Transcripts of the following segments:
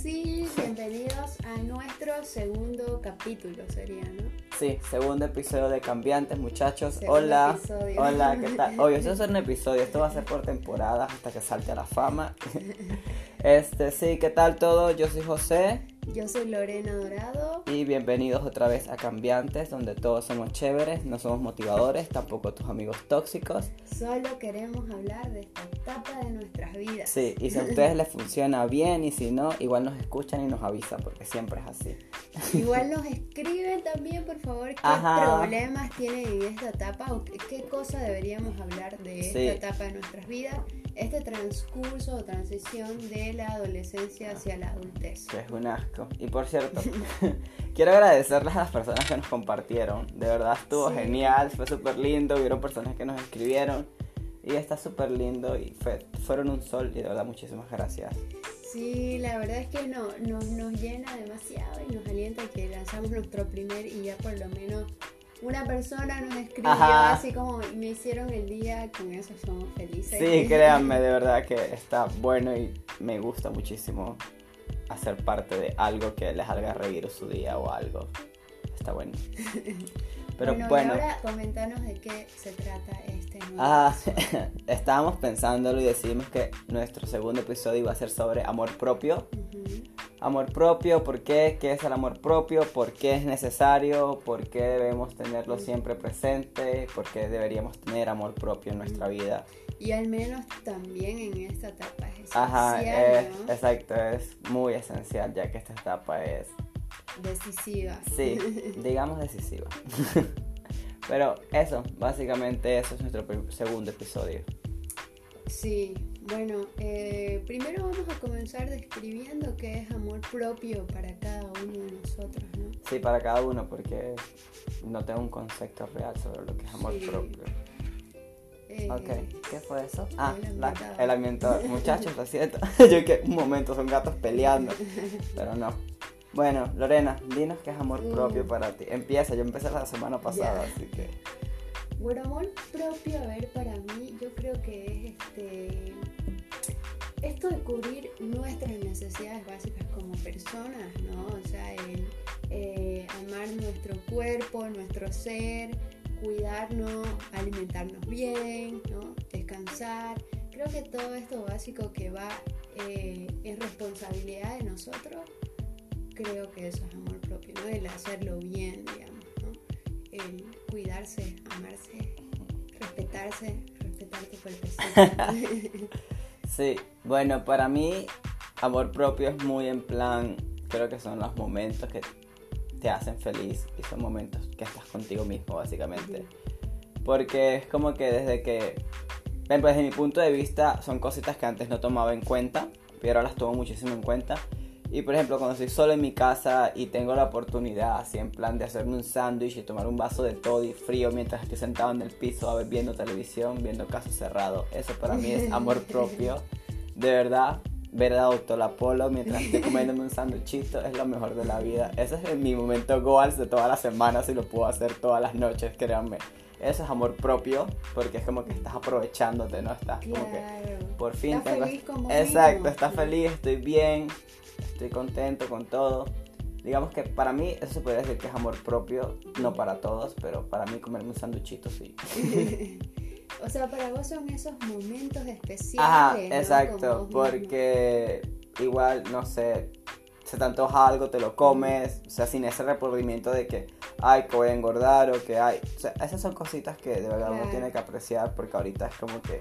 sí, bienvenidos a nuestro segundo capítulo, sería, ¿no? Sí, segundo episodio de Cambiantes, muchachos. Segundo hola, episodio. hola, ¿qué tal? Oye, esto es un episodio, esto va a ser por temporada hasta que salte a la fama. Este, sí, ¿qué tal todo? Yo soy José Yo soy Lorena Dorado. y bienvenidos otra vez a Cambiantes, donde todos somos chéveres, no somos motivadores, tampoco tus amigos tóxicos. Solo queremos hablar de esta etapa de nuestras vidas. Sí, y si a ustedes les funciona bien y si no, igual nos escuchan y nos avisan, porque siempre es así. Igual nos escriben también, por favor, qué Ajá. problemas tienen en esta etapa o qué, qué cosa deberíamos hablar de Sí. esta etapa de nuestras vidas, este transcurso o transición de la adolescencia hacia la adultez. Que es un asco. Y por cierto, quiero agradecerles a las personas que nos compartieron. De verdad estuvo Sí. genial, fue súper lindo. Hubieron personas que nos escribieron. Y está súper lindo y fue- fueron un sol. Y de verdad, muchísimas gracias. Sí, la verdad es que no, nos, nos llena demasiado y nos alienta que lanzamos nuestro primer y ya por lo menos una persona nos escribió Ajá. así como me hicieron el día, con eso somos felices. Sí, créanme, de verdad que está bueno y me gusta muchísimo hacer parte de algo que les haga reír su día o algo. Está bueno. Pero bueno, bueno. y ahora comentanos de qué se trata este nuevo Ah, estábamos pensándolo y decidimos que nuestro segundo episodio iba a ser sobre amor propio. Amor propio, ¿por qué? ¿Qué es el amor propio? ¿Por qué es necesario? ¿Por qué debemos tenerlo siempre presente? ¿Por qué deberíamos tener amor propio en nuestra vida? Y al menos también en esta etapa es esencial, Ajá, es, ¿no? exacto, es muy esencial ya que esta etapa es, decisiva. sí, digamos decisiva. Pero eso, básicamente eso es nuestro segundo episodio. Sí, bueno, eh, primero vamos a comenzar describiendo qué es amor propio para cada uno de nosotros, ¿no? Sí, para cada uno, porque no tengo un concepto real sobre lo que es amor Sí. propio. Eh, Ok, ¿qué fue eso? Ah, el la- ambientador. el ambientador. Muchachos, lo siento. Yo que un momento son gatos peleando, pero no. Bueno, Lorena, dinos qué es amor Mm. propio para ti. Empieza, yo empecé la semana pasada, así que. Bueno, amor propio, a ver, para mí, yo creo que es este. Esto de cubrir nuestras necesidades básicas como personas, ¿no? O sea, el eh, amar nuestro cuerpo, nuestro ser, cuidarnos, alimentarnos bien, ¿no? Descansar. Creo que todo esto básico que va eh, en responsabilidad de nosotros, creo que eso es amor propio, ¿no? El hacerlo bien, digamos. El cuidarse, amarse, respetarse, respetar tu cuerpecito. Sí, bueno, para mí, amor propio es muy en plan. Creo que son los momentos que te hacen feliz y son momentos que estás contigo mismo, básicamente. Porque es como que desde que, ejemplo, desde mi punto de vista, son cositas que antes no tomaba en cuenta, pero ahora las tomo muchísimo en cuenta. Y por ejemplo, cuando estoy solo en mi casa y tengo la oportunidad, así en plan de hacerme un sándwich y tomar un vaso de toddy frío mientras estoy sentado en el piso a ver, viendo televisión, viendo caso cerrado, eso para mí es amor propio. De verdad, ver a Doctor Apolo mientras estoy comiéndome un sándwichito es lo mejor de la vida. Ese es mi momento goals de toda la semana, si lo puedo hacer todas las noches, créanme. Eso es amor propio, porque es como que estás aprovechándote, ¿no? Estás como que claro. por fin Estás tengo... feliz con vos Exacto, mismo. estás feliz, estoy bien, estoy contento con todo. Digamos que para mí eso se podría decir que es amor propio, no para todos, pero para mí comerme un sanduchito sí. o sea, para vos son esos momentos especiales. Ajá, ¿no? exacto, porque igual, no sé, se te antoja algo, te lo comes, o sea, sin ese remordimiento de que, ay, que voy a engordar o que hay, o sea, esas son cositas que de verdad uno Claro. tiene que apreciar porque ahorita es como que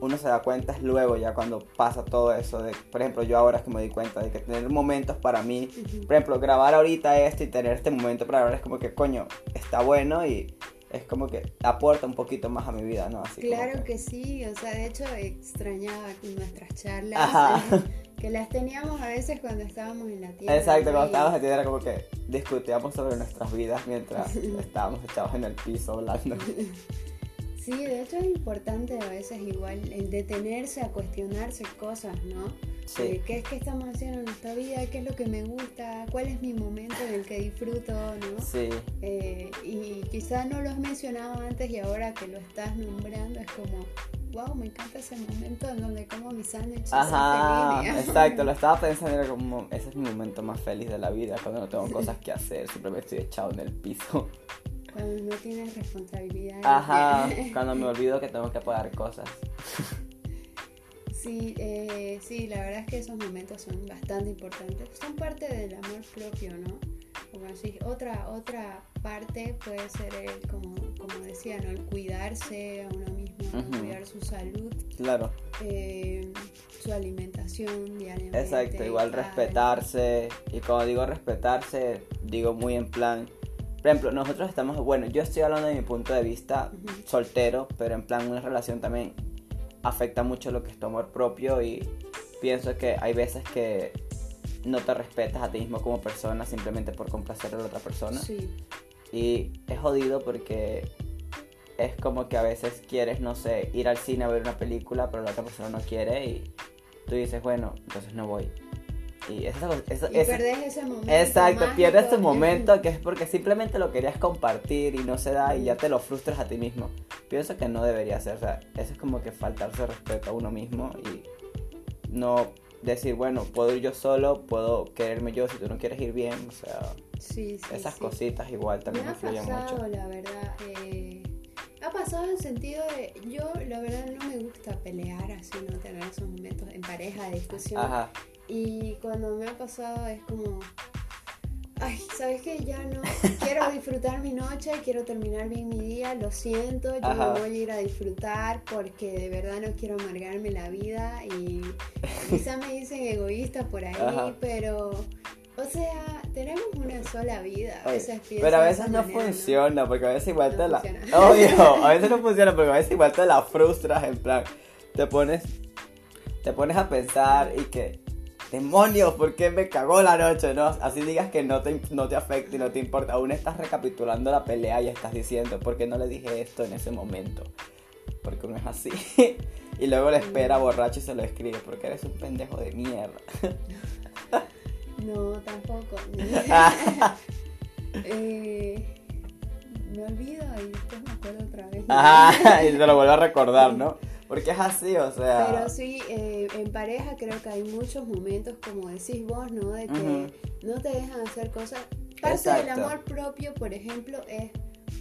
uno se da cuenta es luego ya cuando pasa todo eso de, por ejemplo, yo ahora es que me di cuenta de que tener momentos para mí, por ejemplo, grabar ahorita esto y tener este momento para hablar es como que, coño, está bueno y es como que aporta un poquito más a mi vida, ¿no? Así Claro que sí, o sea, de hecho extrañaba nuestras charlas, Ajá. eh, que las teníamos a veces cuando estábamos en la tienda. Exacto, cuando estábamos en tienda era como que discutíamos sobre nuestras vidas mientras estábamos echados en el piso hablando. Sí, de hecho es importante a veces igual el detenerse a cuestionarse cosas, ¿no? Sí. Eh, ¿Qué es que estamos haciendo en nuestra vida? ¿Qué es lo que me gusta? ¿Cuál es mi momento en el que disfruto, ¿no? Sí, Eh, y quizás no lo has mencionado antes y ahora que lo estás nombrando es como, wow, me encanta ese momento en donde como mis sándwiches. ajá, feliz, exacto, lo estaba pensando, era como, ese es mi momento más feliz de la vida, cuando no tengo cosas que hacer, simplemente estoy echado en el piso. Cuando no tienes responsabilidades. Ajá, cuando me olvido que tengo que pagar cosas. Sí, eh, sí, la verdad es que esos momentos son bastante importantes. Son parte del amor propio, ¿no? Como así, otra, otra parte puede ser el, como, como decía, ¿no? El cuidarse a uno mismo, Ujú. cuidar su salud, Claro, eh, su alimentación diariamente. exacto, igual respetarse, y cuando digo respetarse, digo muy en plan, por ejemplo, nosotros estamos, bueno, yo estoy hablando de mi punto de vista soltero, pero en plan una relación también afecta mucho lo que es tu amor propio y pienso que hay veces que no te respetas a ti mismo como persona simplemente por complacer a la otra persona. Sí, Y es jodido porque es como que a veces quieres, no sé, ir al cine a ver una película, pero la otra persona no quiere y tú dices, bueno, entonces no voy. Y esa, esa- y esa- perdés ese momento. Exacto, pierdes tu momento que es porque simplemente lo querías compartir y no se da y ya te lo frustras a ti mismo. Pienso que no debería ser, o sea, eso es como que faltarse respeto a uno mismo y no decir, bueno, puedo ir yo solo, puedo quererme yo si tú no quieres ir bien, o sea, Sí, sí, esas sí. cositas igual Me también ha influyen pasado, mucho. la verdad. eh, ha pasado en el sentido de. Yo, la verdad, no me gusta pelear así, no tener esos momentos en pareja de discusión. Ajá, Y cuando me ha pasado es como. Ay, ¿sabes qué? Ya no. Quiero disfrutar mi noche, quiero terminar bien mi día, lo siento, yo Ajá. me voy a ir a disfrutar porque de verdad no quiero amargarme la vida y quizá me dicen egoísta por ahí, Ajá. pero. O sea, tenemos una sola vida. Oye, pero a veces no manera, funciona, porque a veces igual No te la... funciona. Obvio, a veces no funciona, porque a veces igual te la frustras, en plan, te pones, te pones a pensar y que, demonios, ¿por qué me cagó la noche? No, así digas que no te, no te afecta y no te importa, aún estás recapitulando la pelea y estás diciendo, ¿por qué no le dije esto en ese momento? Porque uno es así. y luego le espera borracho y se lo escribe, porque eres un pendejo de mierda. No, tampoco. Eh, me olvido y después me acuerdo otra vez. Ajá, y se lo vuelvo a recordar, ¿no? Porque es así, o sea... Pero sí, eh, en pareja creo que hay muchos momentos, como decís vos, ¿no? De que no te dejan hacer cosas. Parte del amor propio, por ejemplo, es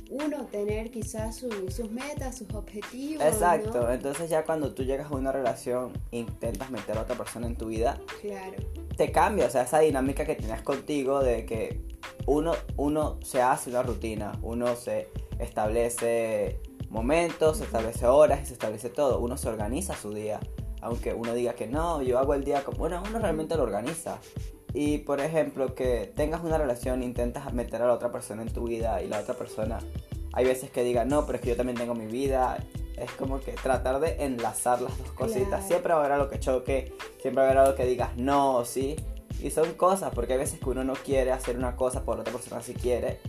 uno tener quizás su- sus metas, sus objetivos. Exacto, ¿no? entonces ya cuando tú llegas a una relación intentas meter a otra persona en tu vida, Claro. te cambia, o sea, esa dinámica que tenías contigo de que uno, uno se hace una rutina, uno se establece momentos, se establece horas y se establece todo, uno se organiza su día, aunque uno diga que no, yo hago el día como, bueno, uno realmente lo organiza. Y por ejemplo, que tengas una relación, intentas meter a la otra persona en tu vida y la otra persona, hay veces que diga, no, pero es que yo también tengo mi vida. Es como que tratar de enlazar las dos cositas. Claro. Siempre haber algo que choque, siempre haber algo que digas no o sí. Y son cosas, porque hay veces que uno no quiere hacer una cosa por la otra persona si quiere.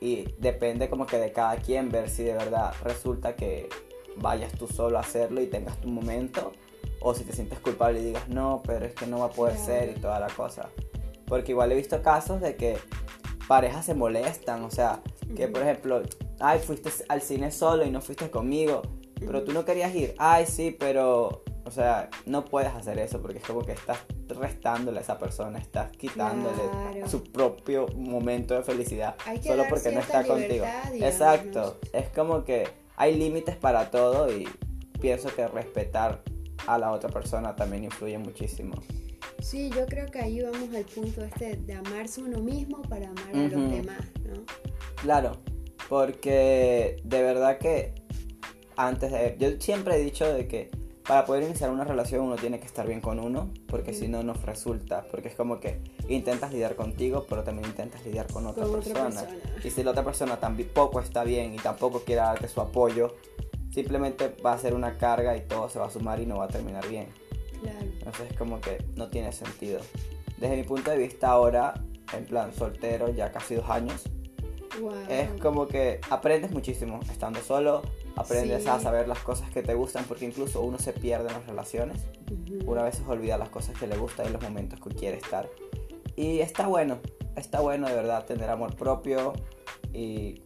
Y depende como que de cada quien ver si de verdad resulta que vayas tú solo a hacerlo y tengas tu momento. O si te sientes culpable y digas, no, pero es que no va a poder ser y toda la cosa. Porque igual he visto casos de que parejas se molestan, o sea, que por ejemplo, ay, fuiste al cine solo y no fuiste conmigo, pero tú no querías ir, ay, sí, pero, o sea, no puedes hacer eso porque es como que estás restándole a esa persona, estás quitándole Claro. su propio momento de felicidad Hay que solo dar porque no está contigo. digamos, Exacto, es como que hay límites para todo y pienso que respetar a la otra persona también influye muchísimo. Sí, yo creo que ahí vamos al punto este de amarse uno mismo para amar a los demás, ¿no? Claro, porque de verdad que antes de... Yo siempre he dicho de que para poder iniciar una relación uno tiene que estar bien con uno, porque si no, no resulta. Porque es como que intentas lidiar contigo, pero también intentas lidiar con otra Con otra persona. Y si la otra persona tampoco está bien y tampoco quiere darte su apoyo, simplemente va a ser una carga y todo se va a sumar y no va a terminar bien. Claro. Entonces es como que no tiene sentido. Desde mi punto de vista ahora, en plan soltero, ya casi dos años, Es como que aprendes muchísimo estando solo, aprendes a saber las cosas que te gustan, porque incluso uno se pierde en las relaciones. Una vez se olvida las cosas que le gustan y los momentos que quiere estar. Y está bueno, está bueno de verdad tener amor propio y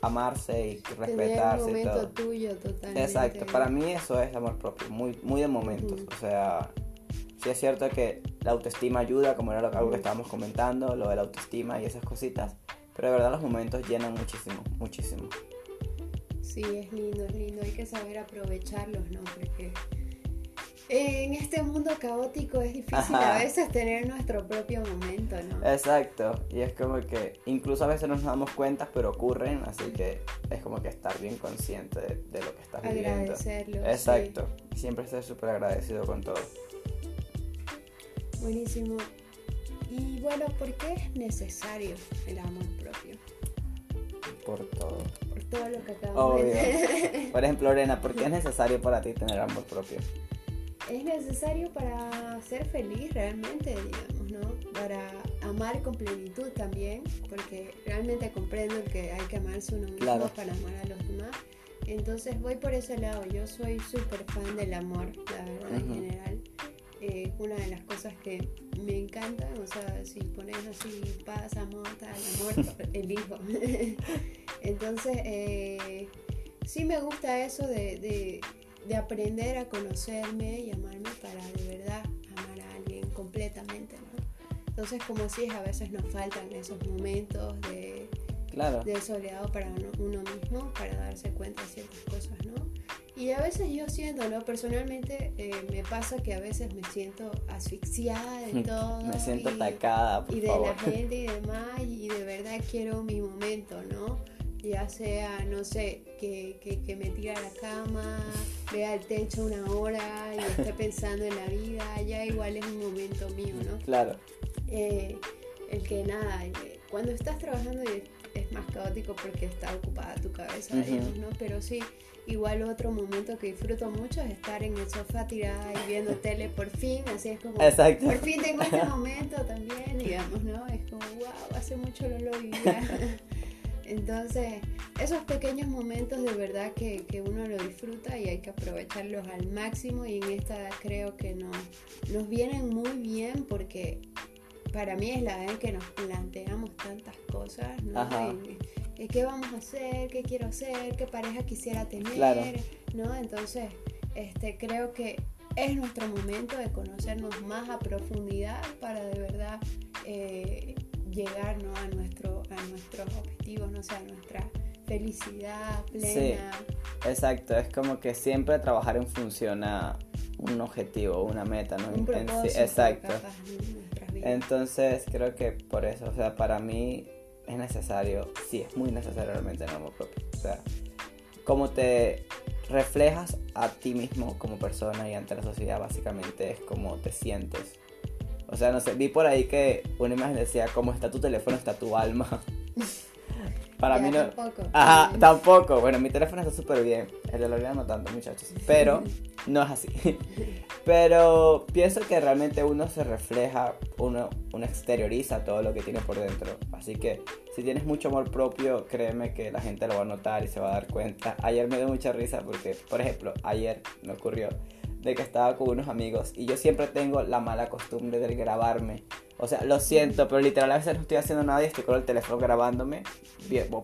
amarse y respetarse. Tener un momento tuyo totalmente. Exacto, para mí eso es amor propio, muy, muy de momentos. O sea, sí es cierto que la autoestima ayuda, como era lo algo que estábamos comentando, lo de la autoestima y esas cositas, pero de verdad los momentos llenan muchísimo, muchísimo. Sí, es lindo, es lindo, hay que saber aprovecharlos, ¿no? Porque en este mundo caótico es difícil a veces tener nuestro propio momento, ¿no? Exacto, y es como que incluso a veces no nos damos cuenta, pero ocurren, así que es como que estar bien consciente de, lo que estás viviendo. Agradecerlo. Exacto, siempre ser súper agradecido con todo. Buenísimo. Y bueno, ¿por qué es necesario el amor? Por todo. Por todo lo que acabamos de decir. Por ejemplo, Lorena, ¿por qué es necesario para ti tener amor propio? es necesario para ser feliz realmente, digamos, ¿no? Para amar con plenitud también, porque realmente comprendo que hay que amarse uno mismo para amar a los demás. Entonces voy por ese lado, yo soy súper fan del amor, la verdad, en general. Una de las cosas que me encantan, o sea, si pones así paz, amor, tal, amor, elijo. Entonces, eh, sí me gusta eso de de aprender a conocerme y amarme para de verdad amar a alguien completamente, ¿no? Entonces, como si a veces nos faltan esos momentos de, claro. de soledad para uno, mismo, para darse cuenta de ciertas cosas, ¿no? Y a veces yo siento, ¿no? Personalmente eh, me pasa que a veces me siento asfixiada de todo. me siento atacada, por Y de la gente y demás, y de verdad quiero mi momento, ¿no? ya sea, no sé, que, que, me tire a la cama, vea el techo una hora y esté pensando en la vida, ya igual es un momento mío, ¿no? Claro. Eh, el que nada, cuando estás trabajando es más caótico porque está ocupada tu cabeza, digamos, ¿no? Pero sí, igual otro momento que disfruto mucho es estar en el sofá tirada y viendo tele por fin, así es como, Exacto. por fin tengo este momento también, digamos, ¿no? Es como, wow, hace mucho no lo vivía. Entonces, esos pequeños momentos de verdad que, uno lo disfruta y hay que aprovecharlos al máximo y en esta creo que nos, nos vienen muy bien porque para mí es la vez que nos planteamos tantas cosas, ¿no? ¿Qué vamos a hacer? ¿Qué quiero hacer? ¿Qué pareja quisiera tener? ¿No? Entonces, este, creo que es nuestro momento de conocernos más a profundidad para de verdad eh, llegar a, nuestro, a nuestros objetivos, no sé, a nuestra felicidad plena. Sí, exacto, es como que siempre trabajar en función a un objetivo, una meta, ¿no? Un exacto. Entonces creo que por eso, o sea, para mí es necesario, sí, es muy necesario realmente el amor propio. O sea, cómo te reflejas a ti mismo como persona y ante la sociedad, básicamente es como te sientes o sea, no sé, vi por ahí que una imagen decía, como está tu teléfono, está tu alma. Para mí no. Tampoco. Ajá, tampoco. Bueno, mi teléfono está súper bien. El de Lorena no tanto, muchachos. Pero no es así. Pero pienso que realmente uno se refleja, uno, uno exterioriza todo lo que tiene por dentro. Así que si tienes mucho amor propio, créeme que la gente lo va a notar y se va a dar cuenta. Ayer me dio mucha risa porque, por ejemplo, ayer me ocurrió de que estaba con unos amigos y yo siempre tengo la mala costumbre de grabarme. O sea, lo siento, pero literal a veces no estoy haciendo nada y estoy con el teléfono grabándome,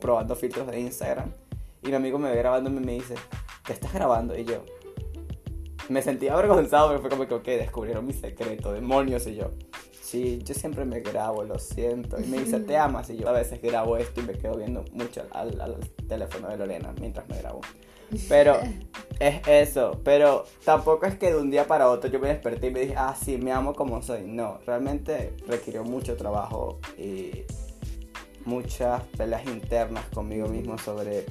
probando filtros de Instagram. Y mi amigo me ve grabándome y me dice, ¿qué estás grabando? Y yo, me sentía avergonzado, pero fue como que, ok, descubrieron mi secreto, demonios. Y yo, sí, yo siempre me grabo, lo siento. Y me dice, ¿te amas? Y yo a veces grabo esto y me quedo viendo mucho al, al teléfono de Lorena mientras me grabo. Pero es eso. Pero tampoco es que de un día para otro yo me desperté y me dije, ah, sí, me amo como soy. No, realmente requirió mucho trabajo y muchas peleas internas conmigo mismo sobre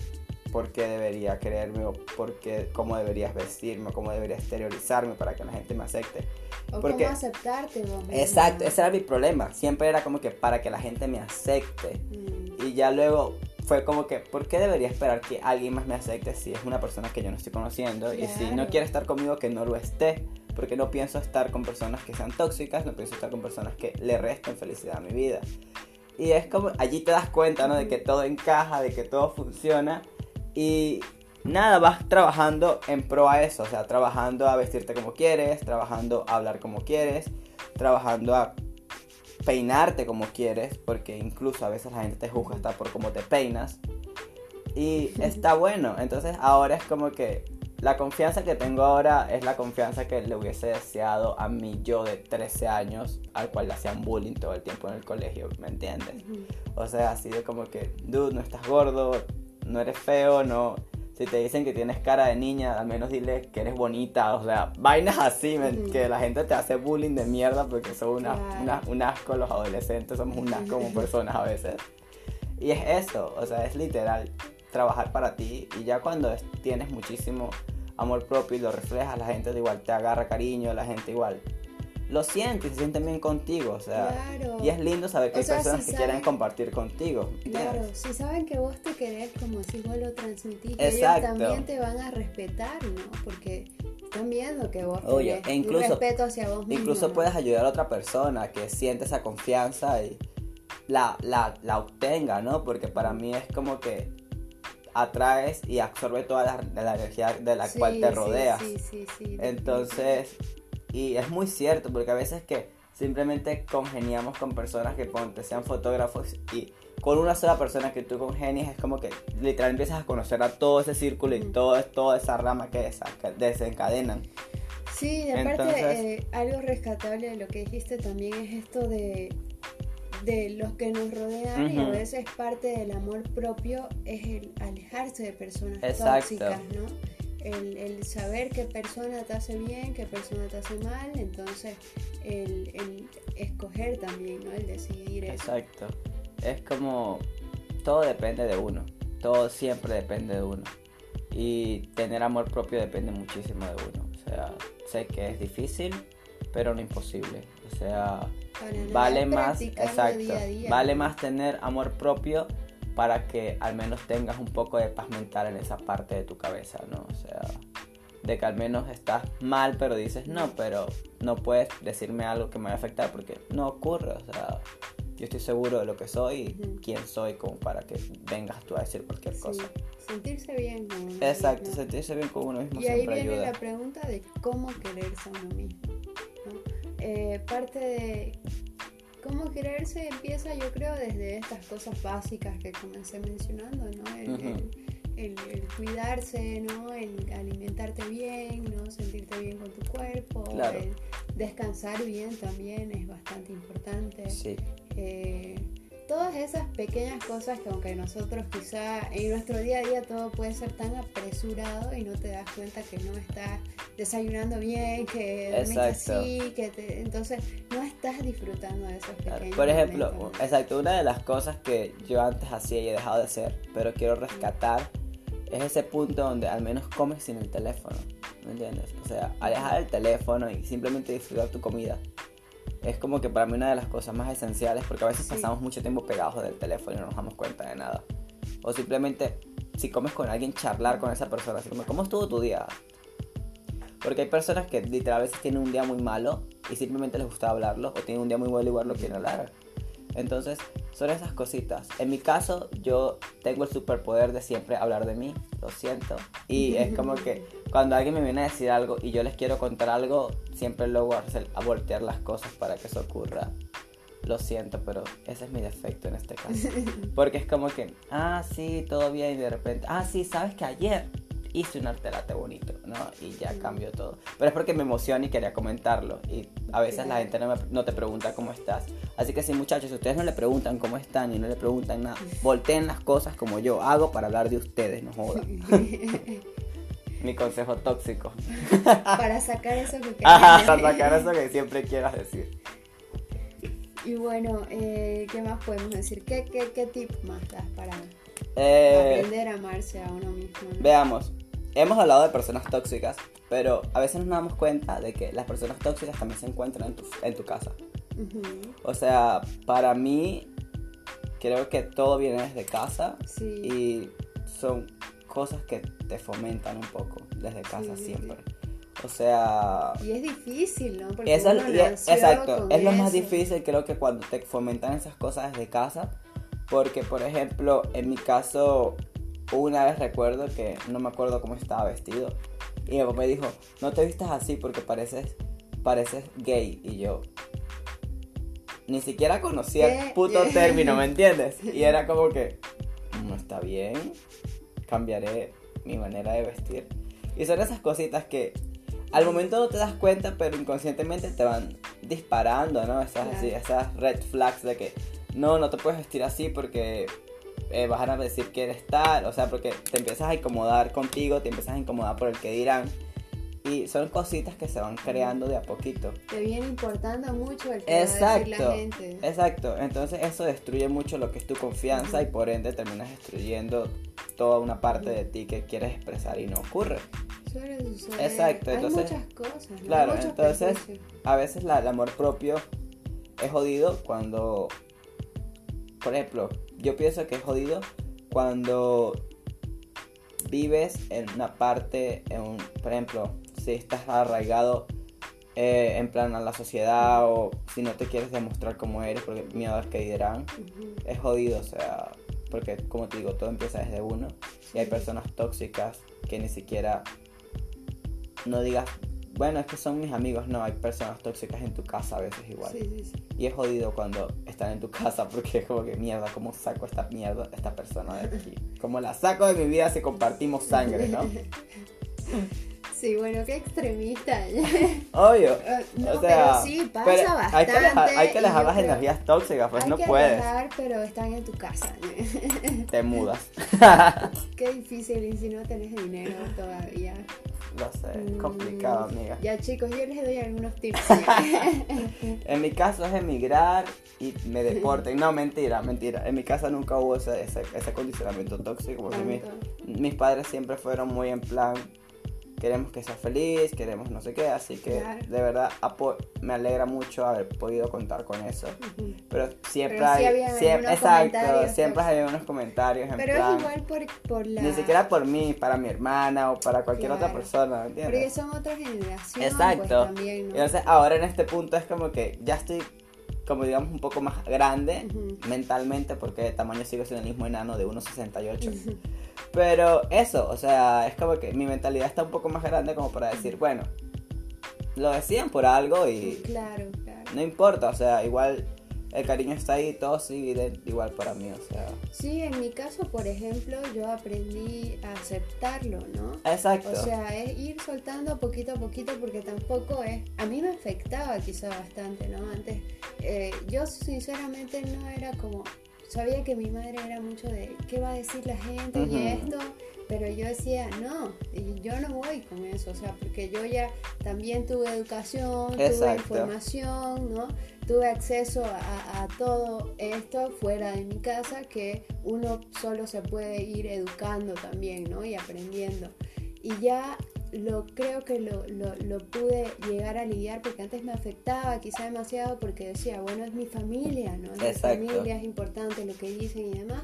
por qué debería creerme o por qué, cómo deberías vestirme, cómo debería exteriorizarme para que la gente me acepte. O cómo aceptarte vos Exacto, ese era mi problema. Siempre era como que para que la gente me acepte. Mm. Y ya luego fue como que, ¿por qué debería esperar que alguien más me acepte si es una persona que yo no estoy conociendo? Y si no quiere estar conmigo, que no lo esté. Porque no pienso estar con personas que sean tóxicas, no pienso estar con personas que le resten felicidad a mi vida. Y es como, allí te das cuenta, ¿no? De que todo encaja, de que todo funciona. Y nada, vas trabajando en pro a eso, o sea, trabajando a vestirte como quieres, trabajando a hablar como quieres, trabajando a peinarte como quieres, porque incluso a veces la gente te juzga hasta por cómo te peinas. Y está bueno, entonces ahora es como que la confianza que tengo ahora es la confianza que le hubiese deseado a mí yo de 13 años, al cual le hacían bullying todo el tiempo en el colegio, ¿me entiendes? O sea, así de como que, dude, no estás gordo, no eres feo, no... Si te dicen que tienes cara de niña, al menos dile que eres bonita, o sea, vainas así, que la gente te hace bullying de mierda porque son una, un asco los adolescentes, somos un asco como personas a veces. Y es eso, o sea, es literal trabajar para ti y ya cuando tienes muchísimo amor propio y lo reflejas, la gente igual te agarra cariño, la gente igual lo siente y se siente bien contigo, o sea, y es lindo saber que hay personas que quieren compartir contigo. Claro, si saben que vos te querés como si vos lo transmitís, ellos también te van a respetar, ¿no? Porque están viendo que vos Oye, e incluso, respeto hacia vos mismo. Incluso puedes ayudar a otra persona que siente esa confianza y la, la, la obtenga, ¿no? Porque para mí es como que atraes y absorbe toda la, energía de la cual te rodeas. Sí, sí, Entonces, y es muy cierto, porque a veces que simplemente congeniamos con personas que ponte, sean fotógrafos y con una sola persona que tú congenias es como que literal empiezas a conocer a todo ese círculo y todo, toda esa rama que desencadenan. Sí, aparte eh, algo rescatable de lo que dijiste también es esto de de los que nos rodean y a veces parte del amor propio es el alejarse de personas tóxicas, ¿no? El, saber qué persona te hace bien, qué persona te hace mal, entonces el, escoger también, ¿no? El decidir eso. Exacto. Es como todo depende de uno, todo siempre depende de uno. Y tener amor propio depende muchísimo de uno. O sea, sé que es difícil, pero no imposible. O sea, vale más, exacto, vale más tener amor propio para que al menos tengas un poco de paz mental en esa parte de tu cabeza, ¿no? O sea, de que al menos estás mal, pero dices, no, pero no puedes decirme algo que me va a afectar porque no ocurre, o sea, yo estoy seguro de lo que soy y quién soy como para que vengas tú a decir cualquier cosa. Sentirse bien con uno Exacto, sentirse bien con uno mismo. Y ahí viene la pregunta de cómo quererse a uno mismo. Eh, parte de cómo quererse empieza yo creo desde estas cosas básicas que comencé mencionando, ¿no? El, cuidarse, ¿no? El alimentarte bien, ¿no? Sentirte bien con tu cuerpo, el descansar bien también es bastante importante. Sí. Eh, todas esas pequeñas cosas que aunque nosotros quizá en nuestro día a día todo puede ser tan apresurado y no te das cuenta que no estás desayunando bien, que duermes así, que entonces no estás disfrutando de esos pequeños Por ejemplo, exacto, una de las cosas que yo antes hacía y he dejado de hacer, pero quiero rescatar, es ese punto donde al menos comes sin el teléfono, ¿me entiendes? O sea, alejar el teléfono y simplemente disfrutar tu comida es como que para mí una de las cosas más esenciales porque a veces pasamos mucho tiempo pegados del teléfono y no nos damos cuenta de nada. O simplemente si comes con alguien charlar con esa persona, así como, ¿cómo estuvo tu día? Porque hay personas que literal a veces tienen un día muy malo y simplemente les gusta hablarlo, o tienen un día muy bueno y igual lo quieren hablar. Entonces, son esas cositas. En mi caso, yo tengo el superpoder de siempre hablar de mí, lo siento. Y es como que cuando alguien me viene a decir algo y yo les quiero contar algo, siempre luego a, a voltear las cosas para que eso ocurra. Lo siento, pero ese es mi defecto en este caso. Porque es como que, ah, sí, todo bien, y de repente, ah, sí, sabes que ayer hice un artelate bonito, ¿no? Y ya cambió todo. Pero es porque me emociona y quería comentarlo. Y a veces la gente no, te pregunta cómo estás. Así que sí, muchachos, si ustedes no le preguntan cómo están y no le preguntan nada, volteen las cosas como yo hago para hablar de ustedes, no jodan. Mi consejo tóxico. para sacar eso que Para sacar eso que siempre quieras decir. Y bueno, eh, ¿qué más podemos decir? ¿Qué, qué, qué tip más das para eh, aprender a amarse a uno mismo? Veamos, hemos hablado de personas tóxicas, pero a veces nos damos cuenta de que las personas tóxicas también se encuentran en tu, en tu casa. O sea, para mí, creo que todo viene desde casa y son cosas que te fomentan un poco desde casa siempre. O sea... Y es difícil, ¿no? Porque Eso, uno y es- exacto, es lo más eso. difícil creo que cuando te fomentan esas cosas desde casa, porque por ejemplo, en mi caso, una vez recuerdo que no me acuerdo cómo estaba vestido, y mi papá me dijo, no te vistas así porque pareces, pareces gay, y yo ni siquiera conocía el puto término, ¿me entiendes? Y era como que, no está bien, cambiaré mi manera de vestir. Y son esas cositas que al momento no te das cuenta, pero inconscientemente te van disparando, ¿no? Esas, así, esas red flags de que no, no te puedes vestir así porque eh, vas a decir que eres tal, o sea, porque te empiezas a incomodar contigo, te empiezas a incomodar por el que dirán. Y son cositas que se van creando de a poquito. Te viene importando mucho el que va a decir la Exacto, gente. exacto. Entonces eso destruye mucho lo que es tu confianza y por ende terminas destruyendo toda una parte de ti que quieres expresar y no ocurre. Suele suceder. Exacto, Hay entonces- muchas cosas, ¿no? claro, entonces- prejuicios. A veces la- el amor propio es jodido cuando, por ejemplo, yo pienso que es jodido cuando vives en una parte, en un, por ejemplo, si estás arraigado eh, en plan a la sociedad o si no te quieres demostrar cómo eres porque miedo a que dirán, es jodido, o sea, porque como te digo, todo empieza desde uno y hay personas tóxicas que ni siquiera no digas, bueno, es que son mis amigos, no, hay personas tóxicas en tu casa a veces igual. Sí, sí, sí. Y es jodido cuando están en tu casa porque es como que mierda, ¿cómo saco esta mierda, esta persona de aquí? ¿Cómo la saco de mi vida si compartimos sangre, no? Sí, bueno, qué extremista. Obvio. Eh, no, o sea, pero sí, pasa pero bastante. hay que dejar, hay que dejar las creo- energías tóxicas, pues hay no que puedes. dejar, pero están en tu casa. Te mudas. Qué difícil y si no tenés dinero todavía. Lo sé, Mm, complicado, amiga. Ya chicos, yo les doy algunos tips. En mi caso es emigrar y me deporten. No, mentira, mentira. En mi casa nunca hubo ese, ese, ese condicionamiento tóxico porque mi- mis padres siempre fueron muy en plan, queremos que seas feliz, queremos no sé qué, así que Claro. de verdad me alegra mucho haber podido contar con eso. Ujú. Pero siempre Pero sí hay, habían siempre, exacto, siempre tóxicos. hay unos comentarios en Pero plan, es igual por, por la... ni siquiera por mí, para mi hermana o para cualquier otra Claro. persona, ¿me entiendes? Porque son otra generación. Exacto. Pues, también, ¿no? Entonces ahora en este punto es como que ya estoy, como digamos, un poco más grande Ujú. mentalmente porque de tamaño sigo siendo el mismo enano de 1,68. Pero eso, o sea, es como que mi mentalidad está un poco más grande como para decir, bueno, lo decían por algo y Claro, claro. no importa, o sea, igual el cariño está ahí, todo sigue igual para mí, o sea. Sí, en mi caso, por ejemplo, yo aprendí a aceptarlo, ¿no? Exacto. O sea, es ir soltando poquito a poquito porque tampoco es... A mí me afectaba quizá bastante, ¿no? Antes, eh, yo sinceramente no era como... Sabía que mi madre era mucho de qué va a decir la gente Ujú. y esto, pero yo decía, no, yo no voy con eso, o sea, porque yo ya también tuve educación, tuve Exacto. información, ¿no? Tuve acceso a, a todo esto fuera de mi casa que uno solo se puede ir educando también, ¿no? Y aprendiendo. Y ya lo creo que lo, lo, lo pude llegar a lidiar porque antes me afectaba quizá demasiado porque decía, bueno, es mi familia, ¿no? Es mi Exacto. familia, es importante lo que dicen y demás.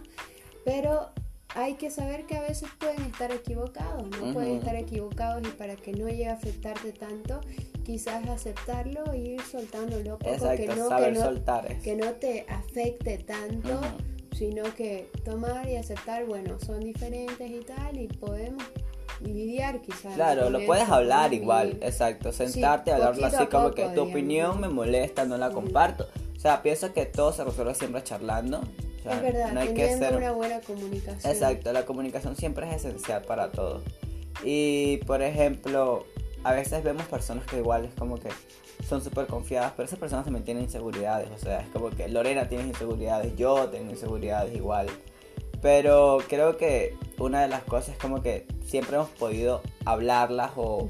Pero hay que saber que a veces pueden estar equivocados, ¿no? Pueden estar equivocados y para que no llegue a afectarte tanto, quizás aceptarlo e ir soltándolo poco, Exacto, que no, que no, soltar eso. que no te afecte tanto, sino que tomar y aceptar, bueno, son diferentes y tal, y podemos lidiar quizás. Claro, lo puedes hablar igual, exacto, sentarte, hablarlo poquito así como poco, que tu digamos. opinión me molesta, no la comparto. O sea, pienso que todo se resuelve siempre charlando. O sea, es verdad, no hay que ser... una buena comunicación. Exacto, la comunicación siempre es esencial para todo. Y por ejemplo, a veces vemos personas que igual es como que son súper confiadas, pero esas personas también tienen inseguridades. O sea, es como que Lorena tiene inseguridades, yo tengo inseguridades igual. Pero creo que una de las cosas es como que siempre hemos podido hablarlas o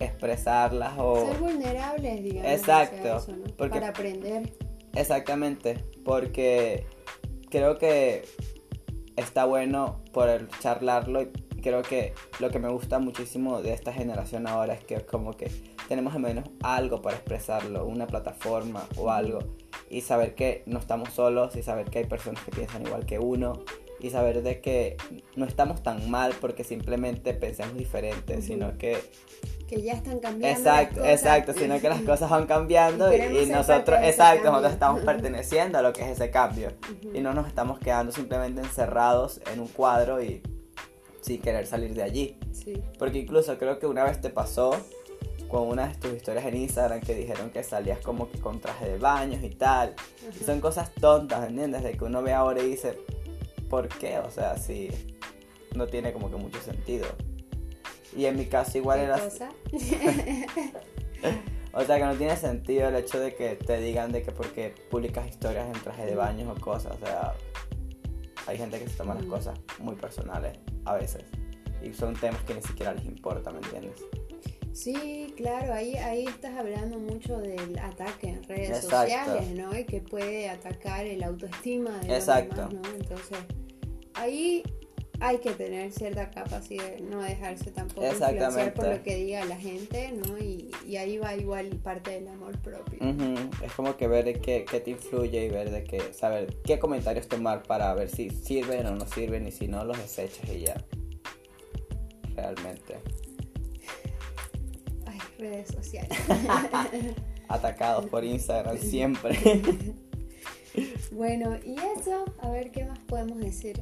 expresarlas o... Ser vulnerables, digamos. Exacto, eso, ¿no? porque- Para aprender. Exactamente, porque creo que está bueno poder charlarlo y creo que lo que me gusta muchísimo de esta generación ahora es que es como que tenemos al menos algo para expresarlo, una plataforma o algo y saber que no estamos solos y saber que hay personas que piensan igual que uno y saber de que no estamos tan mal porque simplemente pensamos diferente, sino que que ya están cambiando. Exacto, las cosas. exacto, sino que las cosas van cambiando Y nosotros, exacto, nosotros estamos perteneciendo a lo que es ese cambio y no nos estamos quedando simplemente encerrados en un cuadro y sin querer salir de allí. Sí. Porque incluso creo que una vez te pasó con una de tus historias en Instagram que dijeron que salías como que con traje de baños y tal. Y son cosas tontas, ¿entiendes? De que uno ve ahora y dice, ¿por qué? O sea, sí, no tiene como que mucho sentido. Y en mi caso igual ¿Qué era... cosa? O sea, que no tiene sentido el hecho de que te digan de que porque publicas historias en traje de baños o cosas. O sea, hay gente que se toma las cosas muy personales a veces. Y son temas que ni siquiera les importa, ¿me entiendes? Sí, claro, ahí, ahí estás hablando mucho del ataque en redes Exacto. sociales, ¿no? Y que puede atacar el autoestima de Exacto. los demás, ¿no? Entonces, ahí hay que tener cierta capacidad de no dejarse tampoco influenciar por lo que diga la gente, ¿no? Y, y ahí va igual parte del amor propio. Ujú, Es como que ver de qué, qué te influye y ver de qué, saber qué comentarios tomar para ver si sirven o no sirven y si no los desechas y ya. Realmente. Redes sociales. Atacados por Instagram siempre. bueno, y eso, a ver qué más podemos decir.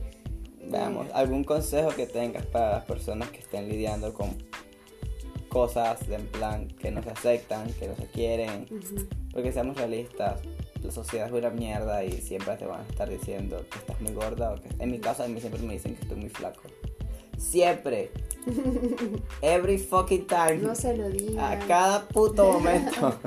Veamos, ¿algún consejo que tengas para las personas que estén lidiando con cosas de en plan que no se aceptan, que no se quieren? Ujú. Porque seamos realistas, la sociedad es una mierda y siempre te van a estar diciendo que estás muy gorda o que... En mi caso a mí siempre me dicen que estoy muy flaco. Siempre. Every fucking time. No se lo diga. A cada puto momento.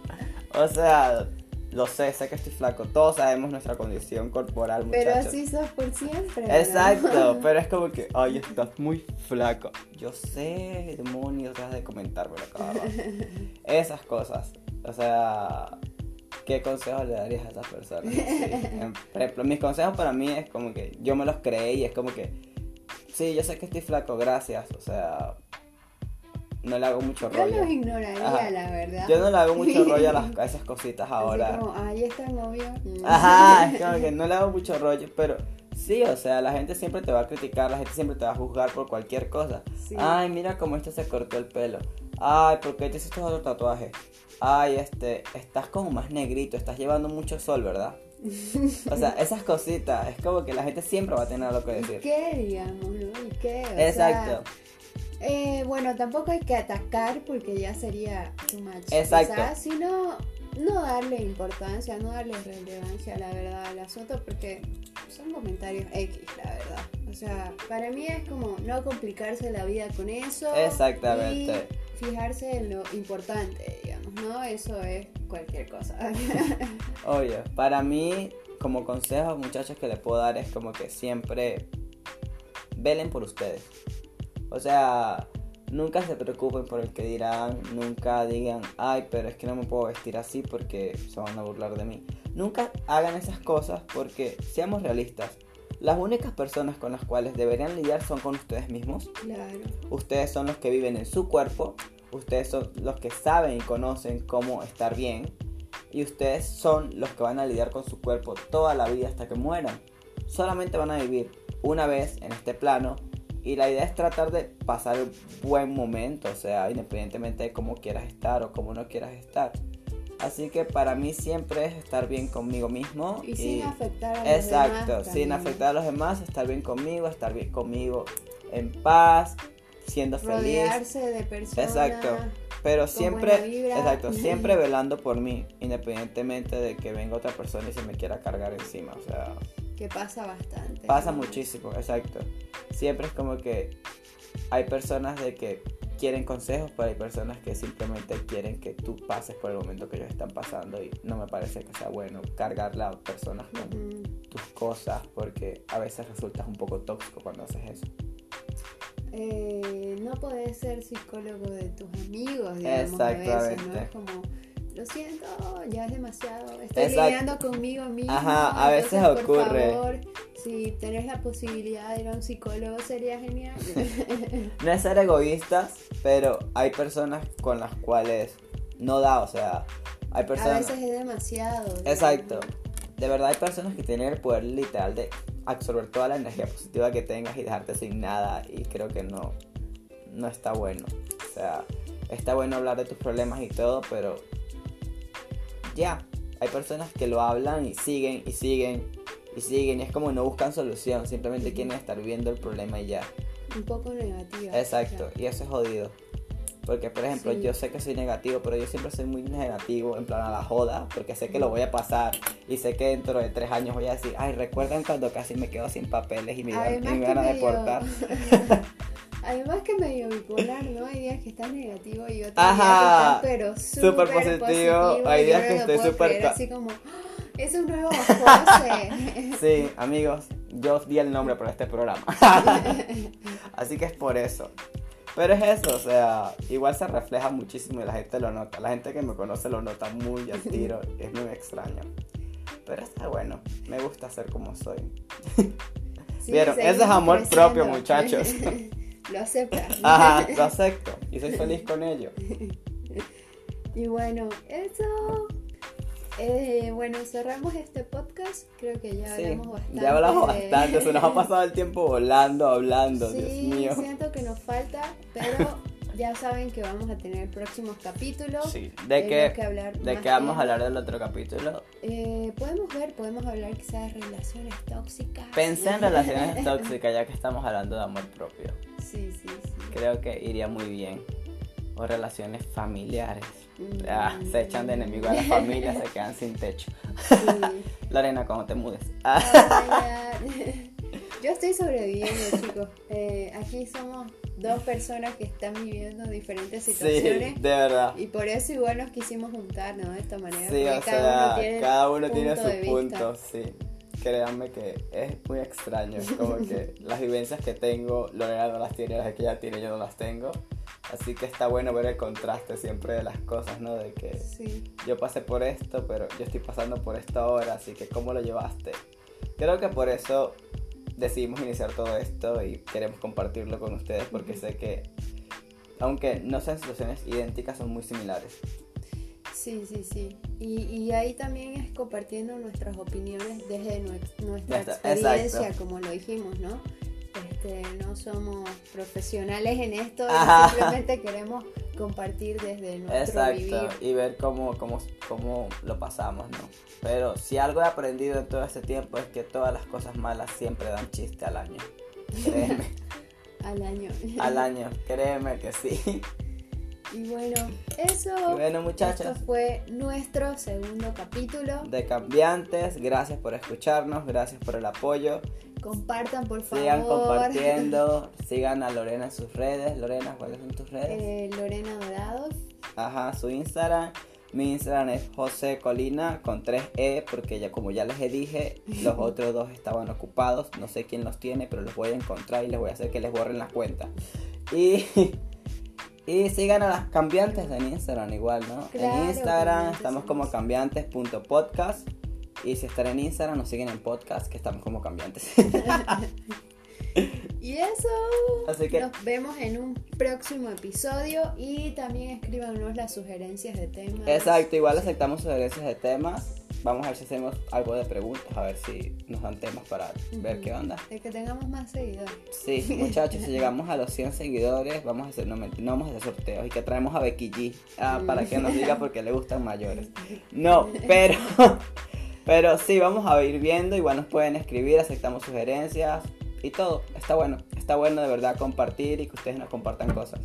o sea, lo sé, sé que estoy flaco. Todos sabemos nuestra condición corporal, muchachos. Pero así sos por siempre. ¿no? Exacto, pero es como que, ay, estás muy flaco. Yo sé, demonios, dejas de comentármelo cada rato. Esas cosas. O sea, ¿qué consejos le darías a esas personas? Sí, Por ejemplo, mis consejos para mí es como que yo me los creí y es como que, sí, yo sé que estoy flaco, gracias. O sea, no le hago mucho Yo rollo. los ignoraría, Ajá. la verdad. Yo no le hago mucho rollo a, las, a esas cositas Así ahora. como, ahí está novio. Mm. Ajá, es como que no le hago mucho rollo, pero sí, o sea, la gente siempre te va a criticar, la gente siempre te va a juzgar por cualquier cosa. Sí. Ay, mira cómo este se cortó el pelo. Ay, ¿por qué te hiciste otro tatuaje? Ay, este, estás como más negrito, estás llevando mucho sol, ¿verdad? O sea, esas cositas, es como que la gente siempre va a tener algo que decir. ¿Qué, digamos, no? ¿Y qué? O sea, Exacto, eh, bueno, tampoco hay que atacar porque ya sería too much. Exacto. quizás, sino no darle importancia, no darle relevancia, la verdad, al asunto porque son comentarios X, la verdad. O sea, para mí es como no complicarse la vida con eso. Exactamente. Y fijarse en lo importante, digamos, ¿no? Eso es cualquier cosa. Oye, para mí, como consejo, muchachos, que le puedo dar es como que siempre velen por ustedes. O sea, nunca se preocupen por el que dirán, nunca digan, ay, pero es que no me puedo vestir así porque se van a burlar de mí. Nunca hagan esas cosas porque, seamos realistas, las únicas personas con las cuales deberían lidiar son con ustedes mismos. claro. Ustedes son los que viven en su cuerpo, ustedes son los que saben y conocen cómo estar bien y ustedes son los que van a lidiar con su cuerpo toda la vida hasta que mueran. Solamente van a vivir una vez en este plano y la idea es tratar de pasar un buen momento, o sea, independientemente de cómo quieras estar o cómo no quieras estar. Así que para mí siempre es estar bien conmigo mismo Y sin afectar a los Exacto, demás sin también. afectar a los demás, estar bien conmigo, estar bien conmigo en paz, siendo feliz. Rodearse de personas. Exacto. Pero siempre, exacto, siempre velando por mí, independientemente de que venga otra persona y se me quiera cargar encima. O sea, Que pasa bastante. pasa ¿no? muchísimo, exacto. Siempre es como que hay personas de que quieren consejos, pero hay personas que simplemente quieren que tú pases por el momento que ellos están pasando y no me parece que sea bueno cargarle a personas con tus cosas porque a veces resultas un poco tóxico cuando haces eso. Eh, no podés ser psicólogo de tus amigos, digamos, a veces, ¿no? Exactamente. Es como, lo siento, ya es demasiado. Estoy Exacto. lidiando conmigo mismo. Ajá, a veces entonces, ocurre. Por favor, si tenés la posibilidad de ir a un psicólogo, sería genial. No es ser egoístas, pero hay personas con las cuales no da, o sea, hay a personas... veces es demasiado. Exacto. De verdad hay personas que tienen el poder literal de absorber toda la energía positiva que tengas y dejarte sin nada y creo que no, no está bueno. O sea, está bueno hablar de tus problemas y todo, pero ya, hay personas que lo hablan y siguen y siguen y siguen y es como no buscan solución, simplemente quieren estar viendo el problema y ya. Un poco negativa. Exacto, y eso es jodido. Porque, por ejemplo, Sí. yo sé que soy negativo, pero yo siempre soy muy negativo, en plan a la joda, porque sé que lo voy a pasar y sé que dentro de tres años voy a decir, ay, recuerdan cuando casi me quedo sin papeles y me, iban- y me iban a deportar. Además que medio bipolar, ¿no? Hay días que estás negativo y otros Ajá, días que estás pero súper positivo, hay días que estoy súper así como ¡Ah! es un nuevo José. Sí, amigos, yo os di el nombre para este programa. Así que es por eso. Pero es eso, o sea, igual se refleja muchísimo y la gente lo nota. La gente que me conoce lo nota muy al tiro, es muy extraño. Pero está bueno, me gusta ser como soy. Sí, Vieron, ese es amor creciendo. propio, muchachos. lo aceptas. Ajá, lo acepto y soy feliz con ello. Y bueno, eso. Eh, bueno, cerramos este podcast. Creo que ya Sí, hablamos bastante. ya hablamos bastante, se nos ha pasado el tiempo volando, hablando, Sí, Dios mío. siento que nos falta, pero ya saben que vamos a tener próximos capítulos. Sí, ¿de qué, que hablar de qué vamos a hablar del otro capítulo? Eh, podemos ver, podemos hablar quizás de relaciones tóxicas. Pensé en relaciones tóxicas ya que estamos hablando de amor propio. Sí, sí, sí. Creo que iría muy bien. O relaciones familiares. Mm. Ah, se echan de enemigo a la familia, se quedan sin techo. Sí. Lorena, cuando te mudes. Ah, Oh God. Yo estoy sobreviviendo, chicos. Eh, aquí somos dos personas que están viviendo diferentes sí, situaciones. de verdad. Y por eso igual nos quisimos juntar, ¿no? De esta manera. Sí, o sea, tiene cada uno tiene punto su vista. punto, sí. Créanme que es muy extraño. Es como que las vivencias que tengo, Lorena no las tiene, las que ella tiene, yo no las tengo. Así que está bueno ver el contraste siempre de las cosas, ¿no? De que Sí. yo pasé por esto, pero yo estoy pasando por esto ahora, así que ¿cómo lo llevaste? Creo que por eso decidimos iniciar todo esto y queremos compartirlo con ustedes porque sé que, aunque no sean situaciones idénticas, son muy similares. Sí, sí, sí. Y, y ahí también es compartiendo nuestras opiniones desde nue- nuestra Exacto, experiencia, exacto. como lo dijimos, ¿no? Este, no somos profesionales en esto, y simplemente queremos compartir desde nuestro Exacto, vivir. y ver cómo, cómo, cómo lo pasamos, ¿no? Pero si algo he aprendido en todo este tiempo es que todas las cosas malas siempre dan chiste al año. Créeme, al año. al año, créeme que sí. Y bueno, eso. Y bueno, muchachos. Esto fue nuestro segundo capítulo. de cambiantes. Gracias por escucharnos, gracias por el apoyo. Compartan, por favor. Sigan compartiendo, sigan a Lorena en sus redes. Lorena, ¿cuáles son tus redes? Eh, Lorena Dorados. Ajá, su Instagram. Mi Instagram es José Colina con 3E porque ya como ya les dije, los otros dos estaban ocupados. No sé quién los tiene, pero los voy a encontrar y les voy a hacer que les borren las cuentas. Y, y sigan a las cambiantes en Instagram igual, ¿no? Claro, en Instagram estamos como cambiantes.podcast. Y si están en Instagram, nos siguen en podcast, que estamos como cambiantes. Y eso. Así que- Nos vemos en un próximo episodio. Y también escríbanos las sugerencias de temas. Exacto, igual aceptamos sugerencias de temas. Vamos a ver si hacemos algo de preguntas, a ver si nos dan temas para ver qué onda. De que tengamos más seguidores. Sí, muchachos, si llegamos a los 100 seguidores, vamos a hacer, no, no vamos a hacer sorteos y que traemos a Becky G ah, para que nos diga porque le gustan mayores. No, pero, pero sí, vamos a ir viendo, igual nos pueden escribir, aceptamos sugerencias y todo. Está bueno, está bueno de verdad compartir y que ustedes nos compartan cosas.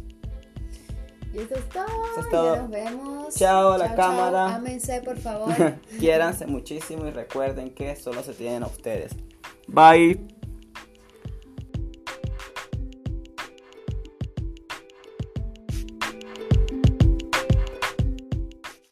Y eso es todo. Eso es Ya todo. nos vemos. Chao, la cámara. Ámense, por favor. Quiéranse muchísimo y recuerden que solo se tienen a ustedes. Bye.